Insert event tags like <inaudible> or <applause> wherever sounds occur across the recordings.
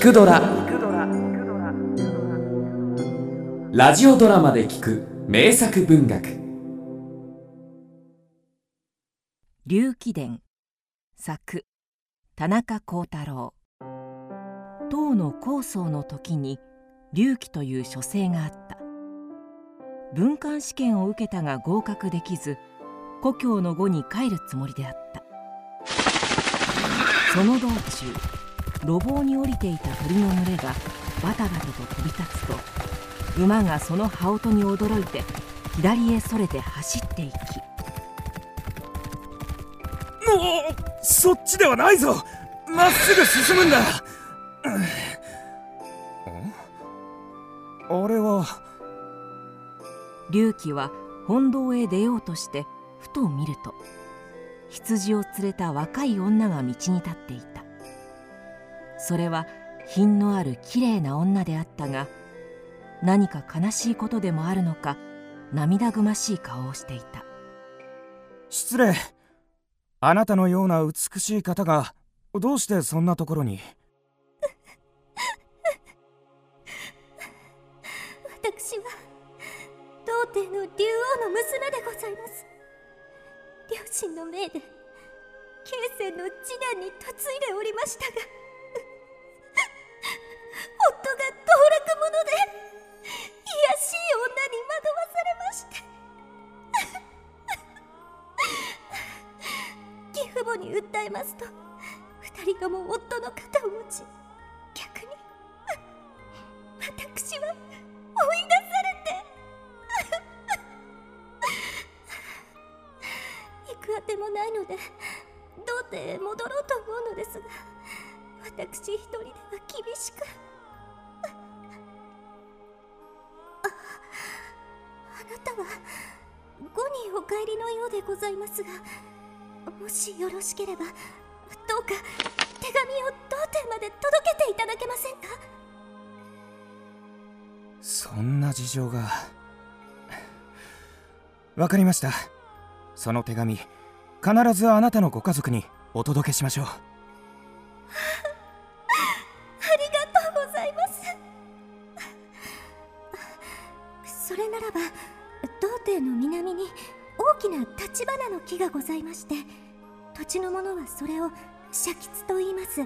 聞くドラ」ラジオドラマで聞く名作文学。龍気伝作。田中幸太郎。唐の高僧の時に龍気という書生があった。文官試験を受けたが合格できず故郷の後に帰るつもりであった。その道中路傍に降りていた鳥の群れがバタバタと飛び立つと馬がその羽音に驚いて左へそれて走っていきおそっちではないぞ。まっすぐ進むんだ。あれは。龍騎は本堂へ出ようとしてふと見ると羊を連れた若い女が道に立っていたそれは品のあるきれいな女であったが何か悲しいことでもあるのか涙ぐましい顔をしていた。失礼。あなたのような美しい方がどうしてそんなところに？<laughs> 私は童貞の竜王の娘でございます。両親の命で慶泉の次男に嫁いでおりましたが夫が道楽者で卑しい女に惑わされまして。<laughs> 義父母に訴えますと二人とも夫の肩を持ち逆に私は追い出されて。<laughs> 行くあてもないので童貞へ戻ろうと思うのですが私一人では厳しく。後にお帰りのようでございますがもしよろしければどうか手紙を童貞まで届けていただけませんか？そんな事情が。わかりました。その手紙必ずあなたのご家族にお届けしましょう <laughs> 童貞の南に大きな立花の木がございまして土地の者はそれを社吉と言います。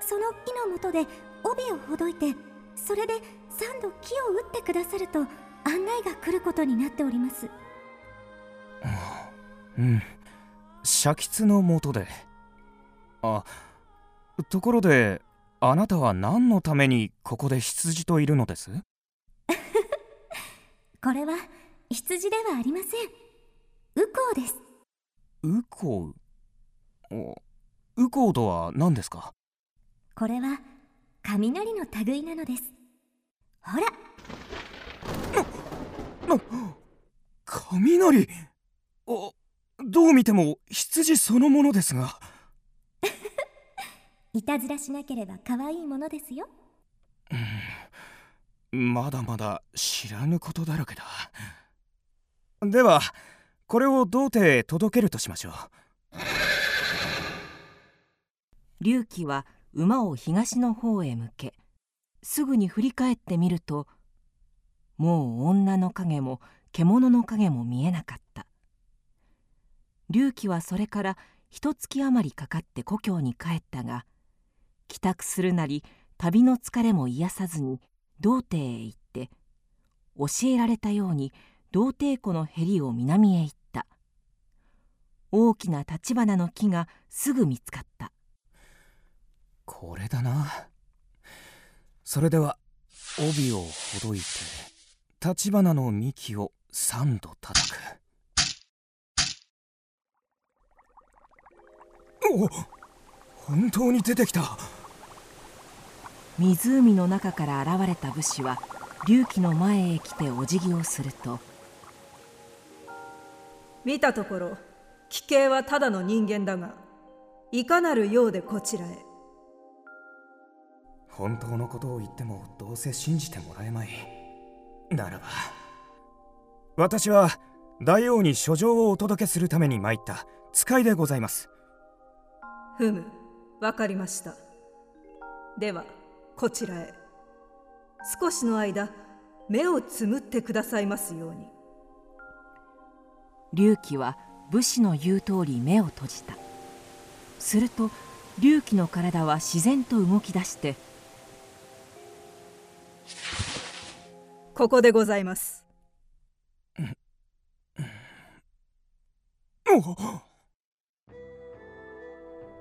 その木の下で帯をほどいてそれで三度木を打ってくださると案内が来ることになっております。うん。社吉のもとで。あところであなたは何のためにここで羊といるのです？<laughs> これは羊ではありません。右近です。右近お右近とは何ですか？これは雷の類なのです。ほら。雷？おどう見ても羊そのものですが。<laughs> いたずらしなければ可愛いものですよ。まだまだ知らぬことだらけだではこれを童貞へ届けるとしましょう。龍騎は馬を東の方へ向けすぐに振り返ってみるともう女の影も獣の影も見えなかった。龍騎はそれから一月余りかかって故郷に帰ったが帰宅するなり旅の疲れも癒さずに童貞へ行って教えられたように童貞湖のへりを南へ行った。大きな立花の木がすぐ見つかった。これだな。それでは帯をほどいて立花の幹を三度叩く。お本当に出てきた。湖の中から現れた武士は龍騎の前へ来てお辞儀をすると見たところ奇形はただの人間だがいかなるようでこちらへ。本当のことを言ってもどうせ信じてもらえまい。ならば私は大王に書状をお届けするために参った。使いでございます。ふむわかりました。ではこちらへ。少しの間目をつむってくださいますように隆起は武士の言う通り目を閉じた。すると隆起の体は自然と動き出してここでございます。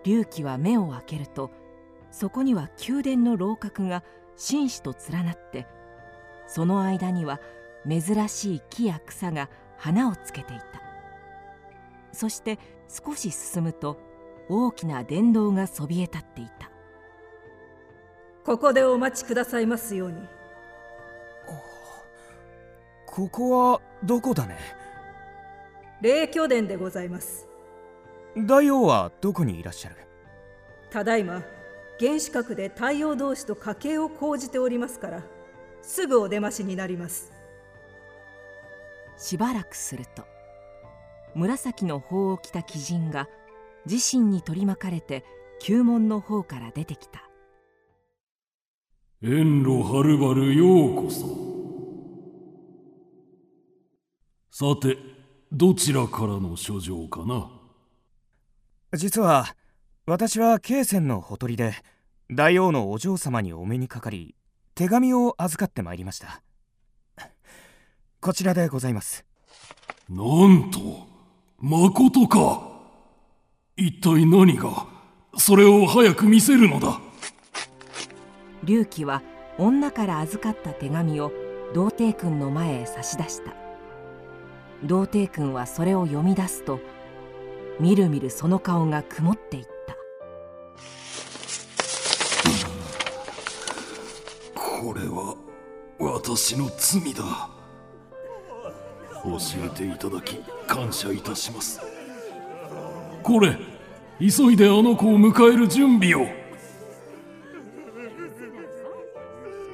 隆起は目を開けるとそこには宮殿の楼閣が紳士と連なってその間には珍しい木や草が花をつけていた。そして少し進むと大きな殿堂がそびえ立っていた。ここでお待ちくださいますように。ここはどこだね？霊居殿でございます。大王はどこにいらっしゃる？ただいま原子核で太陽同士と家系を講じておりますからすぐお出ましになりますしばらくすると紫の法を着た鬼人が自身に取り巻かれて宮門の方から出てきた。遠路はるばるようこそ。さてどちらからの書状かな？実は私は慶泉のほとりで大王のお嬢様にお目にかかり手紙を預かってまいりましたこちらでございます。なんとまことか。一体何がそれを早く見せるのだ。隆起は女から預かった手紙を童貞君の前へ差し出した。童貞君はそれを読み出すとみるみるその顔が曇っていった。これは私の罪だ教えていただき感謝いたします。これ急いであの子を迎える準備を。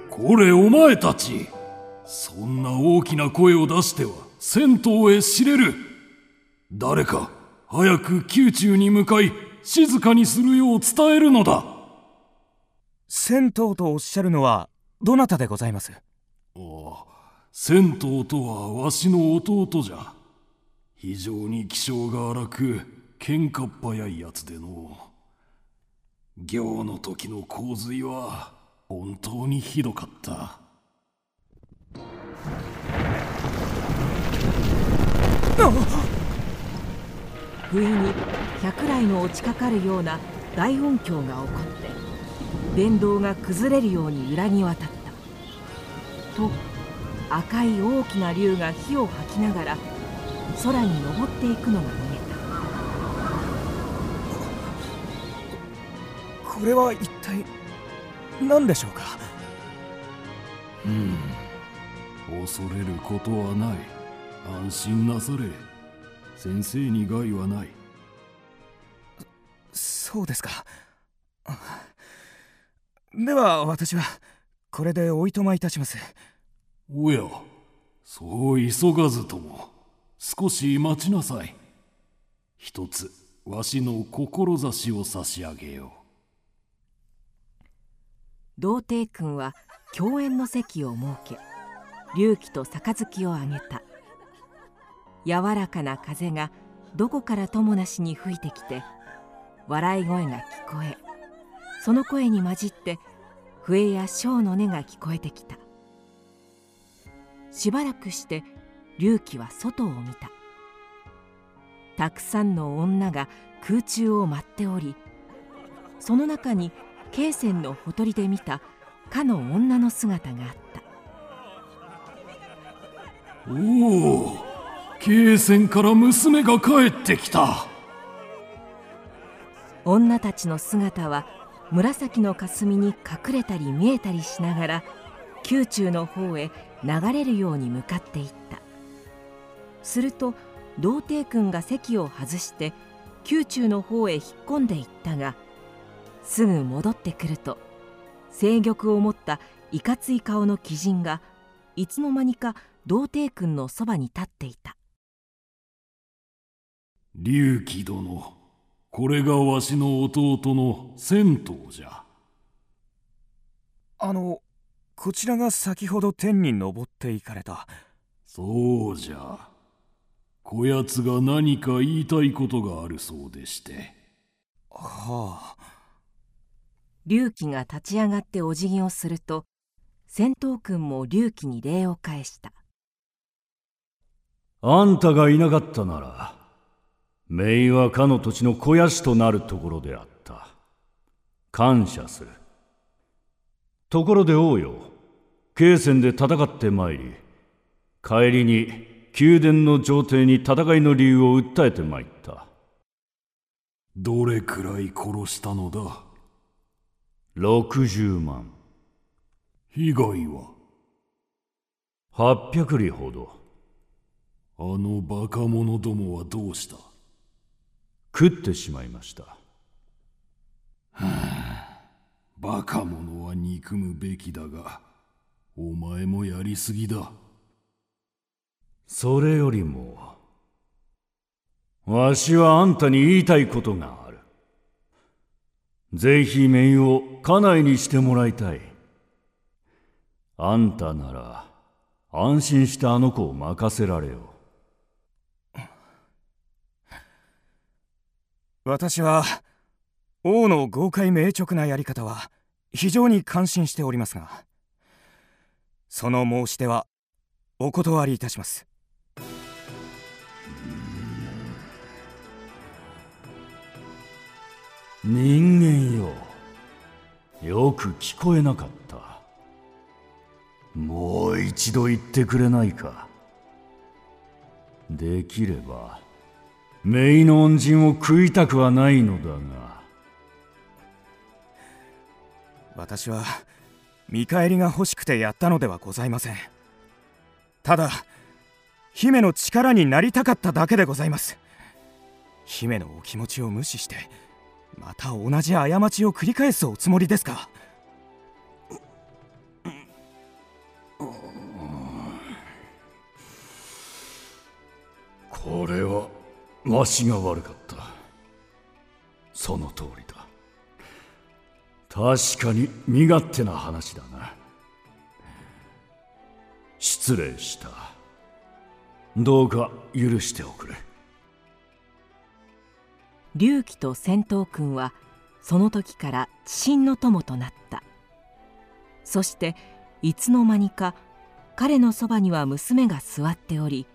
これお前たちそんな大きな声を出しては銭湯へ知れる。誰か早く宮中に向かい静かにするよう伝えるのだ。銭湯とおっしゃるのはどなたでございます？銭湯とはわしの弟じゃ。非常に気性が荒く喧嘩っ早いやつでの行の時の洪水は本当にひどかった。不意に百雷の落ちかかるような大音響が起こって殿堂が崩れるように裏に渡った。と赤い大きな竜が火を吐きながら空に登っていくのが見えこれは一体何でしょうか？うん。恐れることはない。安心なされ。先生に害はない。そうですか。では私はこれでおいとまいたしますおやそう急がずとも少し待ちなさい。一つわしの志を差し上げよう。童貞君は共演の席を設け隆起と杯をあげた。柔らかな風がどこからともなしに吹いてきて笑い声が聞こえその声に混じって笛や笙の音が聞こえてきた。しばらくして隆起は外を見た。たくさんの女が空中を舞っておりその中に慶泉のほとりで見たかの女の姿があった。おお慶泉から娘が帰ってきた。女たちの姿は紫の霞に隠れたり見えたりしながら宮中の方へ流れるように向かっていった。すると童貞君が席を外して宮中の方へ引っ込んでいったがすぐ戻ってくると清玉を持ったいかつい顔の鬼人がいつの間にか童貞君のそばに立っていた。龍騎殿これがわしの弟の銭湯じゃ。ああのこちらが先ほど天に昇っていかれた。そうじゃ。こやつが何か言いたいことがあるそうでして。はあ。龍騎が立ち上がってお辞儀をすると戦闘君も龍騎に礼を返した。あんたがいなかったなら姪はかの土地の肥やしとなるところであった。感謝するところで王よ慶戦で戦ってまいり帰りに宮殿の上帝に戦いの理由を訴えてまいった。どれくらい殺したのだ？60万。被害は？800里ほど。あのバカ者どもはどうした？食ってしまいました。バカ者は憎むべきだがお前もやりすぎだ。それよりもわしはあんたに言いたいことがある。ぜひ姪を家内にしてもらいたい。あんたなら安心してあの子を任せられよ。私は王の豪快明直なやり方は非常に感心しておりますがその申し出はお断りいたします。人間よよく聞こえなかった。もう一度言ってくれないか。できれば姪の恩人を食いたくはないのだが。私は見返りが欲しくてやったのではございません。ただ姫の力になりたかっただけでございます。姫のお気持ちを無視してまた同じ過ちを繰り返すおつもりですか。これはわしが悪かった。その通りだ。確かに身勝手な話だな。失礼した。どうか許しておくれ。龍騎と戦闘君はその時から知心の友となった。そしていつの間にか彼のそばには娘が座っており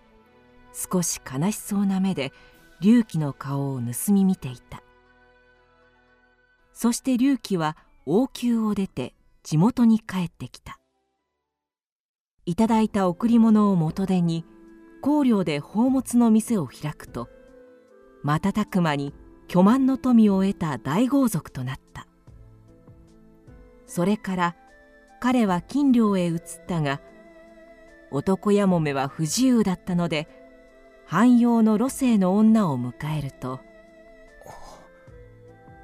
少し悲しそうな目で龍騎の顔を盗み見ていた。そして龍騎は王宮を出て地元に帰ってきた。いただいた贈り物を元手に香料で宝物の店を開くと瞬く間に巨万の富を得た大豪族となった。それから彼は金領へ移ったが男やもめは不自由だったので汎用の路星の女を迎えると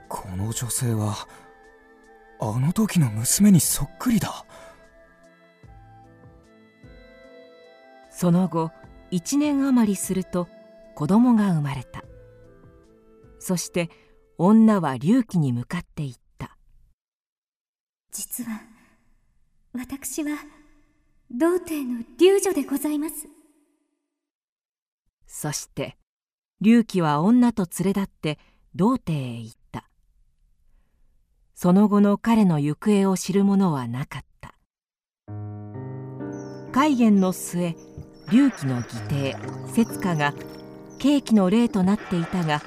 この女性はあの時の娘にそっくりだ。その後1年余りすると子供が生まれた。そして女は龍騎に向かって言った。実は私は童貞の龍女でございます。そして龍騎は女と連れ立って童貞へ行ったその後の彼の行方を知る者はなかった。戒厳の末龍騎の義弟節花が慶期の霊となっていたが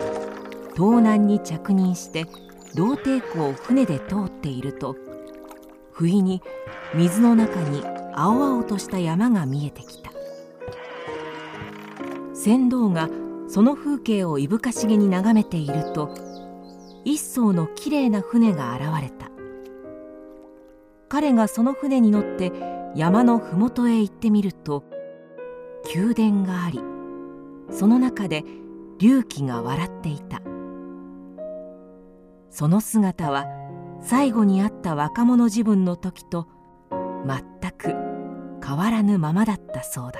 東南に着任して童貞湖を船で通っていると不意に水の中に青々とした山が見えてきた。船頭がその風景をいぶかしげに眺めていると一艘のきれいな船が現れた。彼がその船に乗って山の麓へ行ってみると宮殿がありその中で龍騎が笑っていた。その姿は最後に会った若者自分の時と全く変わらぬままだったそうだ。